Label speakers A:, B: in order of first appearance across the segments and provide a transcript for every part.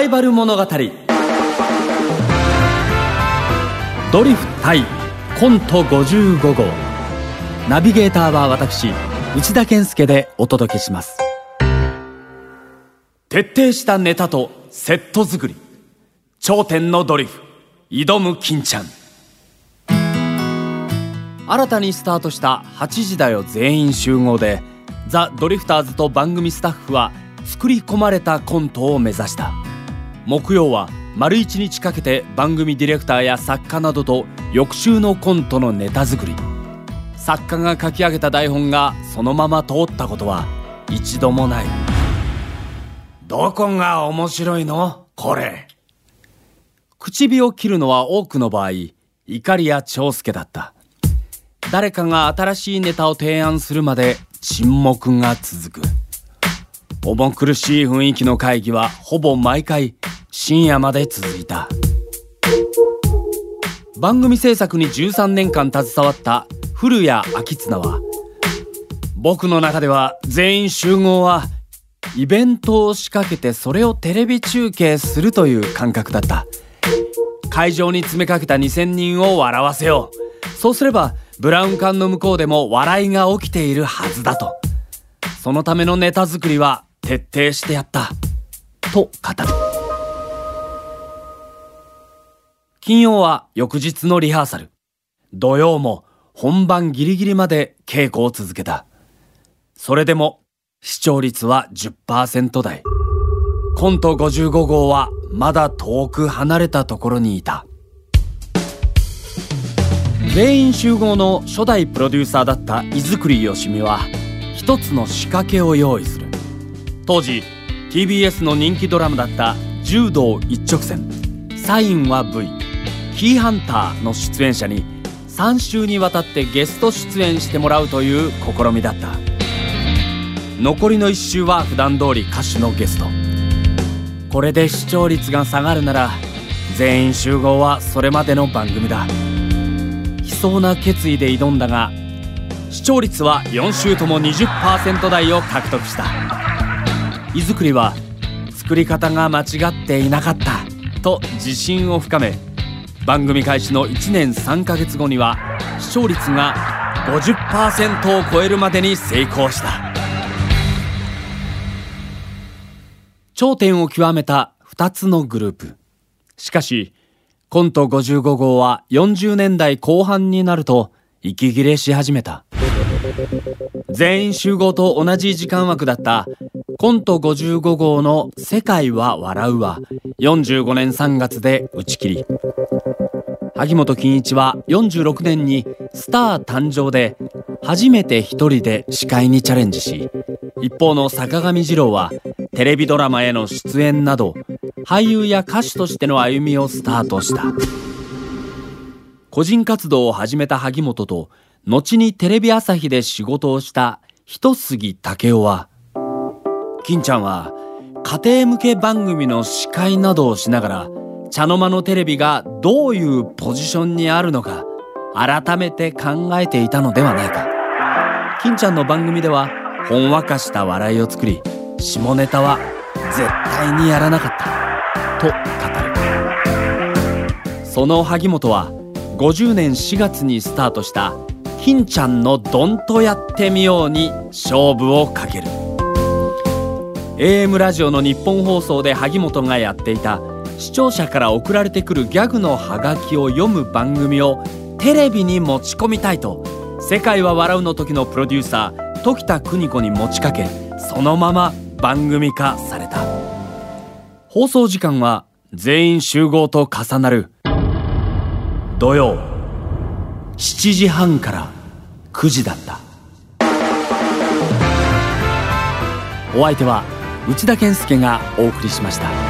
A: バイバル物語。ドリフ対コント55号。ナビゲーターは私内田健介でお届けします。徹底したネタとセット作り。頂点のドリフ。挑む金ちゃん。新たにスタートした8時だよ全員集合でザ・ドリフターズと番組スタッフは作り込まれたコントを目指した。木曜は丸一日かけて番組ディレクターや作家などと翌週のコントのネタ作り。作家が書き上げた台本がそのまま通ったことは一度もない。どこが面白いの？これ。口火を切るのは多くの場合怒りや長介だった。誰かが新しいネタを提案するまで沈黙が続く。重苦しい雰囲気の会議はほぼ毎回深夜まで続いた。番組制作に13年間携わった古谷明綱は僕の中では全員集合はイベントを仕掛けてそれをテレビ中継するという感覚だった。会場に詰めかけた2,000人を笑わせよう。そうすればブラウン管の向こうでも笑いが起きているはずだと。そのためのネタ作りは徹底してやった。と語る。金曜は翌日のリハーサル。土曜も本番ギリギリまで稽古を続けた。それでも視聴率は10%台。コント55号はまだ遠く離れたところにいた。全員集合の初代プロデューサーだった井作よしみは一つの仕掛けを用意する。当時 TBS の人気ドラマだった「柔道一直線」「サインは V」「キーハンター」の出演者に3週にわたってゲスト出演してもらうという試みだった。残りの1週は普段通り歌手のゲスト。これで視聴率が下がるなら全員集合はそれまでの番組だ。悲壮な決意で挑んだが視聴率は4週とも20%台を獲得した。井作りは作り方が間違っていなかったと自信を深め番組開始の1年3ヶ月後には視聴率が50%を超えるまでに成功した。頂点を極めた2つのグループ。しかしコント55号は40年代後半になると息切れし始めた。全員集合と同じ時間枠だったコント55号の世界は笑うは45年3月で打ち切り。萩本欽一は46年にスター誕生で初めて一人で司会にチャレンジし一方の坂上二郎はテレビドラマへの出演など俳優や歌手としての歩みをスタートした。個人活動を始めた萩本と後にテレビ朝日で仕事をした一杉武雄は金ちゃんは家庭向け番組の司会などをしながら茶の間のテレビがどういうポジションにあるのか改めて考えていたのではないか。金ちゃんの番組ではほんわかした笑いを作り下ネタは絶対にやらなかった。と語る。その萩本は50年4月にスタートした金ちゃんのどんとやってみように勝負をかける。AM ラジオの日本放送で萩本がやっていた視聴者から送られてくるギャグのハガキを読む番組をテレビに持ち込みたいと「世界は笑う」の時のプロデューサー時田邦子に持ちかけそのまま番組化された。放送時間は全員集合と重なる土曜。7時半から9時だった。お相手は内田健介がお送りしました。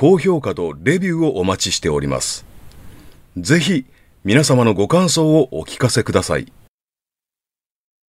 B: 高評価とレビューをお待ちしております。ぜひ皆様のご感想をお聞かせください。